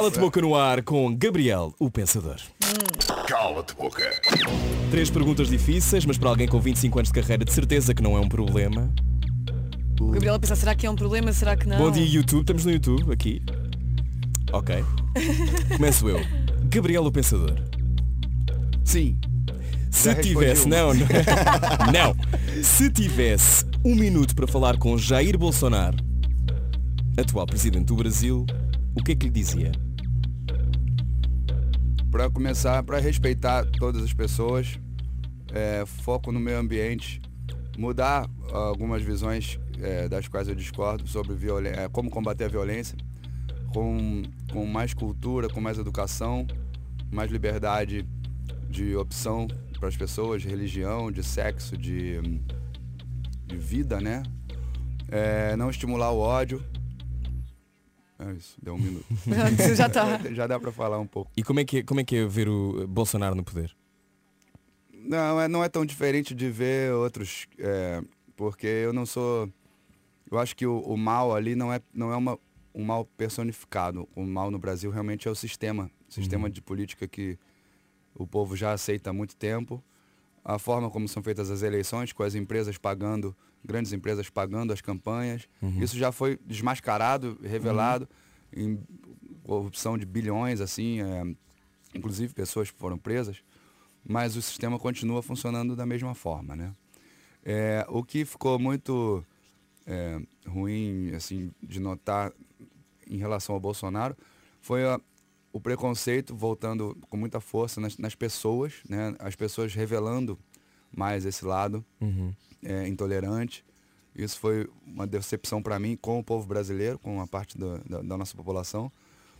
Cala-te boca no ar com Gabriel, o Pensador. Cala-te boca. Três perguntas difíceis, mas para alguém com 25 anos de carreira de certeza que não é um problema. O Gabriel a pensar, será que é um problema? Será que não? Bom dia YouTube, estamos no YouTube aqui. Ok. Começo eu. Gabriel o Pensador. Sim. Se Já tivesse. Não, não. não. Se tivesse um minuto para falar com Jair Bolsonaro, atual presidente do Brasil, o que é que lhe dizia? Para começar, para respeitar todas as pessoas, é, foco no meio ambiente, mudar algumas visões é, das quais eu discordo sobre é, como combater a violência, com, com mais cultura, com mais educação, mais liberdade de opção para as pessoas, de religião, de sexo, de, de vida, né? É, não estimular o ódio. É isso, deu um minuto. Pronto, já está. Já dá para falar um pouco. E como é que é, como é, que é ver o Bolsonaro no poder? Não, é, não é tão diferente de ver outros, é, porque eu não sou. Eu acho que o, o mal ali não é, não é uma, um mal personificado. O mal no Brasil realmente é o sistema, o sistema de política que o povo já aceita há muito tempo. A forma como são feitas as eleições, com as empresas pagando, grandes empresas pagando as campanhas. Isso já foi desmascarado, revelado em corrupção de bilhões, assim, é, inclusive pessoas foram presas mas o sistema continua funcionando da mesma forma, né? É, o que ficou muito é, ruim, assim, de notar em relação ao Bolsonaro foi a- o preconceito voltando com muita força nas, nas pessoas, né? As pessoas revelando mais esse lado é, intolerante. Isso foi uma decepção para mim com o povo brasileiro, com uma parte da, da- da nossa população.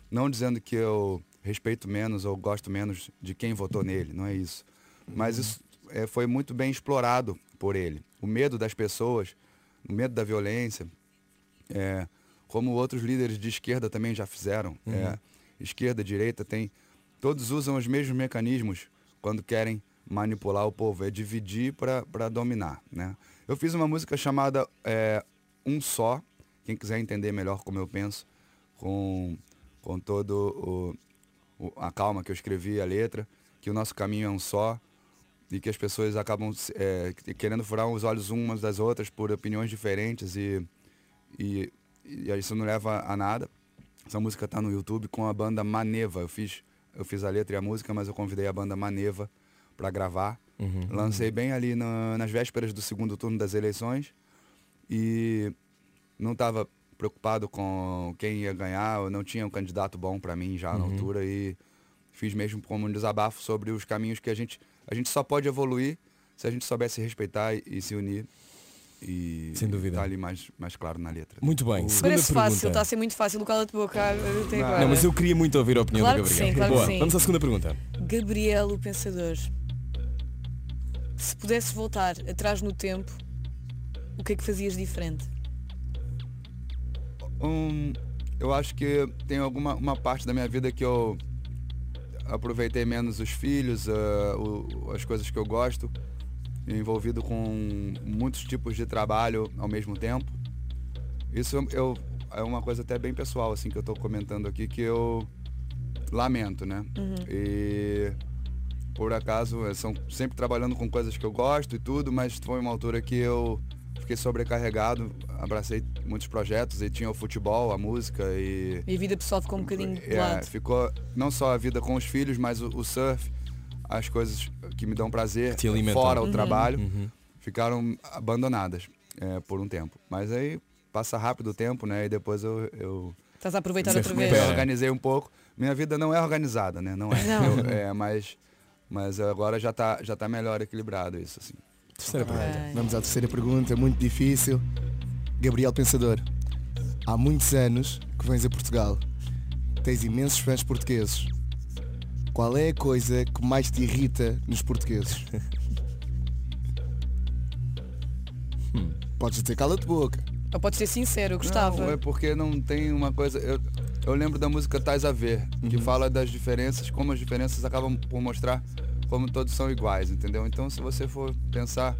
Não dizendo que eu respeito menos ou gosto menos de quem votou nele, não é isso. Mas isso é, foi muito bem explorado por ele. O medo das pessoas, o medo da violência, é, como outros líderes de esquerda também já fizeram. é, esquerda, direita, tem, todos usam os mesmos mecanismos quando querem manipular o povo, é dividir para dominar. Né? Eu fiz uma música chamada é, Um Só, quem quiser entender melhor como eu penso, com, com todo o, o- a calma que eu escrevi a letra, que o nosso caminho é um só e que as pessoas acabam é, querendo furar os olhos umas das outras por opiniões diferentes e, e, e isso não leva a nada. Essa música está no YouTube com a banda Maneva. Eu fiz, eu fiz a letra e a música, mas eu convidei a banda Maneva para gravar. Lancei bem ali na- nas vésperas do segundo turno das eleições e não estava preocupado com quem ia ganhar, eu não tinha um candidato bom para mim já na altura e fiz mesmo como um desabafo sobre os caminhos que a gente a gente só pode evoluir se a gente soubesse respeitar e, e se unir e Sem dúvida. tá ali mais mais claro na letra. Muito bem. Segunda Parece pergunta. fácil, está a ser muito fácil o cala-te boca até Não. Não, mas eu queria muito ouvir a opinião Claro do que Gabriel. sim, claro que Boa, sim. vamos à segunda pergunta. Gabriel, o pensador. Se pudesse voltar atrás no tempo, o que é que fazias diferente? Um, eu acho que tem alguma uma parte da minha vida que eu aproveitei menos os filhos, ah, o- as coisas que eu gosto, envolvido com muitos tipos de trabalho ao mesmo tempo. Isso eu, é uma coisa até bem pessoal, assim, que eu estou comentando aqui, que eu lamento, né? E por acaso, são sempre trabalhando com coisas que eu gosto e tudo, mas foi uma altura que eu fiquei sobrecarregado, abracei muitos projetos e tinha o futebol, a música e E a vida pessoal ficou um bocadinho de é, lado. ficou não só a vida com os filhos, mas o, o surf, as coisas que me dão prazer fora o Uhum. trabalho, Uhum. ficaram abandonadas é, por um tempo. Mas aí passa rápido o tempo, né? E depois eu, eu Estás a aproveitar outra vez. É. organizei um pouco. Minha vida não é organizada, né? Não é. Não. Eu- é, mas, mas agora já tá, já tá melhor equilibrado isso, assim. Terceira pergunta. Ok. Vamos à terceira pergunta, muito difícil. Gabriel Pensador, há muitos anos que vens a Portugal. Tens imensos fãs portugueses. Qual é a coisa que mais te irrita nos portugueses? Podes dizer cala-te boca. Ou podes ser sincero, eu gostava. Não, é porque não tem uma coisa. Eu, eu lembro da música Tais a Ver, que Uhum. fala das diferenças, como as diferenças acabam por mostrar como todos são iguais, entendeu? Então se você for pensar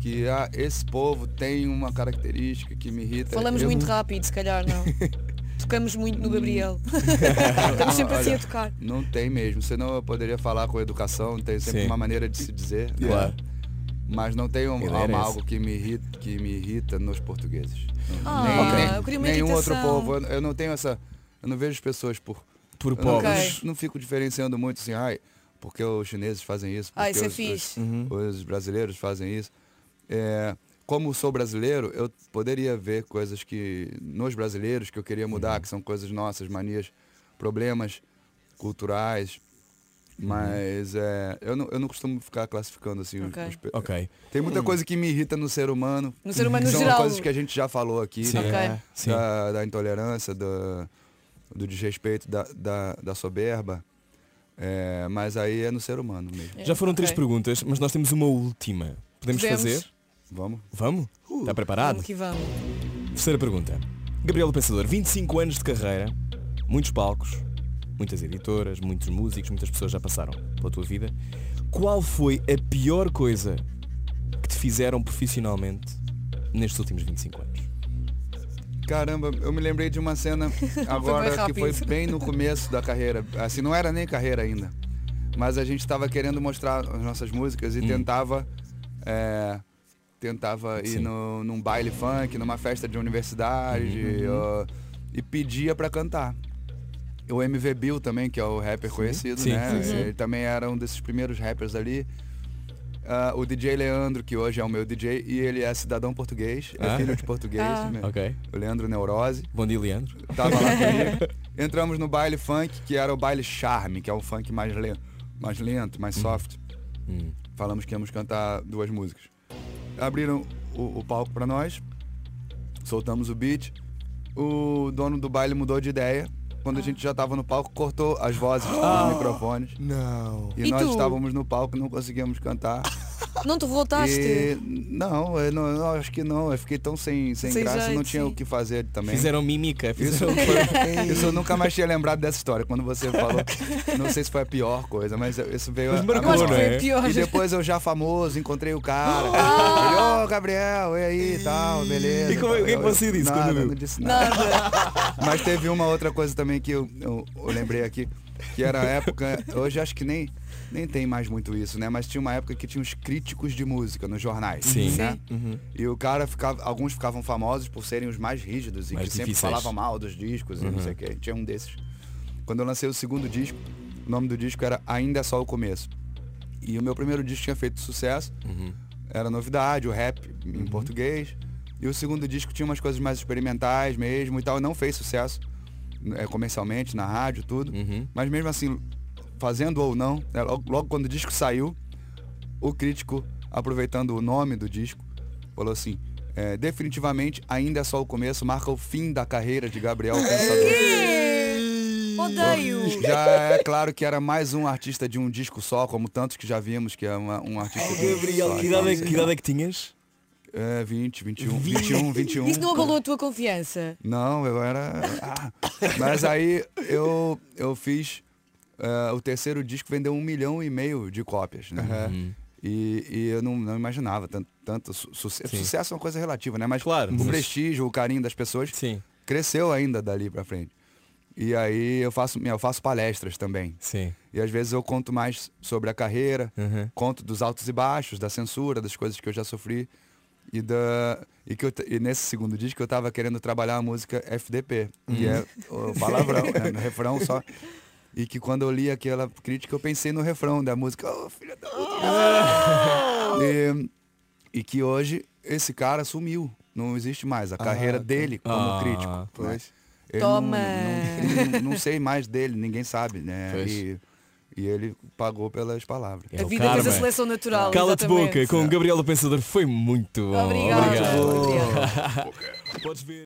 que ah, esse povo tem uma característica que me irrita. Falamos eu- muito rápido, se calhar não. focamos muito no Gabriel. Estamos sempre assim a tocar. Não tem mesmo, senão eu poderia falar com educação, tem sempre Sim. uma maneira de se dizer. né? Claro. Mas não tem um, algo que me, irrita, que me irrita nos portugueses. Ah, nem, eu queria uma nenhum outro povo. Eu, eu não tenho essa. Eu não vejo as pessoas por. Por não, pobres. Ok. não fico diferenciando muito assim, ai, porque os chineses fazem isso, porque isso é os, fixe. Uhum. os, os brasileiros fazem isso. É, como sou brasileiro, eu poderia ver coisas que nos brasileiros que eu queria Uhum. mudar, que são coisas nossas, manias, problemas culturais. Uhum. Mas é, eu, não, eu não costumo ficar classificando assim. os- Ok. os pe- Ok. Tem muita coisa que me irrita no ser humano. No ser humano são geral. coisas que a gente já falou aqui. Sim. Né? Sim. Da, da intolerância, do, do desrespeito, da, da, da soberba. É, mas aí é no ser humano mesmo. Já foram três Ok. perguntas, mas nós temos uma última. Podemos, Podemos. fazer? Vamos? Vamos? Está preparado? Vamos que vamos. Terceira pergunta. Gabriel Pensador, 25 anos de carreira, muitos palcos, muitas editoras, muitos músicos, muitas pessoas já passaram pela tua vida. Qual foi a pior coisa que te fizeram profissionalmente nestes últimos 25 anos? Caramba, eu me lembrei de uma cena agora que rápido. foi bem no começo da carreira. Assim, não era nem carreira ainda. Mas a gente estava querendo mostrar as nossas músicas e tentava. é, tentava ir Sim. no, num baile funk, numa festa de universidade ó, e pedia pra cantar. O MV Bill também, que é o rapper conhecido, Sim, né? sim, sim. Ele também era um desses primeiros rappers ali. Ah, o DJ Leandro, que hoje é o meu DJ, e ele é cidadão português, é Ah. filho de português. Ah. né? Ok. O Leandro Neurose. Bom dia, Leandro. Tava lá comigo. Entramos no baile funk, que era o baile charme, que é um funk mais lento, mais, lento, mais soft. Hum. Falamos que íamos cantar duas músicas. Abriram o, o palco pra nós, soltamos o beat. O dono do baile mudou de ideia. Quando a gente já tava no palco, cortou as vozes dos microfones. Não. E, E nós tu? estávamos no palco e não conseguíamos cantar. Não te voltaste? E, não, eu não, eu acho que não. Eu fiquei tão sem, sem, Sem graça, não tinha sim. o que fazer também. Fizeram mímica. Isso, Fizeram... foi- isso eu nunca mais tinha lembrado dessa história. Quando você falou, não sei se foi a pior coisa, mas isso veio Mas a- marcou, é? pior. E depois eu já famoso, encontrei o cara. Ele, ô Gabriel, e aí e tal, beleza. E como é- o que você disse nada, quando viu? Não disse nada. Nada. Mas teve uma outra coisa também que eu, eu- eu lembrei aqui, que era a época, hoje acho que nem, nem tem mais muito isso, né? Mas tinha uma época que tinha os críticos de música nos jornais. Sim. Né? Uhum. E o cara ficava, alguns ficavam famosos por serem os mais rígidos e Mais que sempre difíceis. falavam mal dos discos e não Uhum. sei o que. Tinha um desses. Quando eu lancei o segundo disco, o nome do disco era Ainda é Só o Começo. E o meu primeiro disco tinha feito sucesso, Uhum. era novidade, o rap em português. E o segundo disco tinha umas coisas mais experimentais mesmo e tal, não fez sucesso é, comercialmente, na rádio, tudo. Uhum. Mas mesmo assim, fazendo ou não, né, logo, logo quando o disco saiu, o crítico, aproveitando o nome do disco, falou assim, é, definitivamente ainda é só o começo, marca o fim da carreira de Gabriel Pensador. Odeio. Já é claro que era mais um artista de um disco só, como tantos que já vimos, que é uma- um artista de um disco Gabriel, que idade, é, que idade é que tinhas? É, 20, 21, 21, 21. Isso não abalou a tua confiança? Não, eu era. Ah. Mas aí eu, eu fiz. eh, o terceiro disco vendeu um milhão e meio de cópias, né? Uhum. E, e eu não, não imaginava tanto, tanto su- sucesso. Sim. Sucesso é uma coisa relativa, né? Mas Claro, o mas- prestígio, o carinho das pessoas Sim, cresceu ainda dali pra frente. E aí eu faço, eu faço palestras também. sim. E às vezes eu conto mais sobre a carreira, Uhum. conto dos altos e baixos, da censura, das coisas que eu já sofri. E, da, e, que eu, e nesse segundo disco eu tava querendo trabalhar a música FDP, que é o palavrão, né, no refrão só. E que quando eu li aquela crítica eu pensei no refrão da música, oh, filha da puta. e, e que hoje esse cara sumiu, não existe mais. A carreira tá. dele como Ah, crítico. pois. né? Ele não- Toma. Não, não- não sei mais dele, ninguém sabe, né? E, ele pagou pelas palavras. É a vida fez a karma. seleção natural. Cala-te boca, com o Gabriel o Pensador foi muito bom. Obrigado. Obrigado. Obrigado. Podes ver.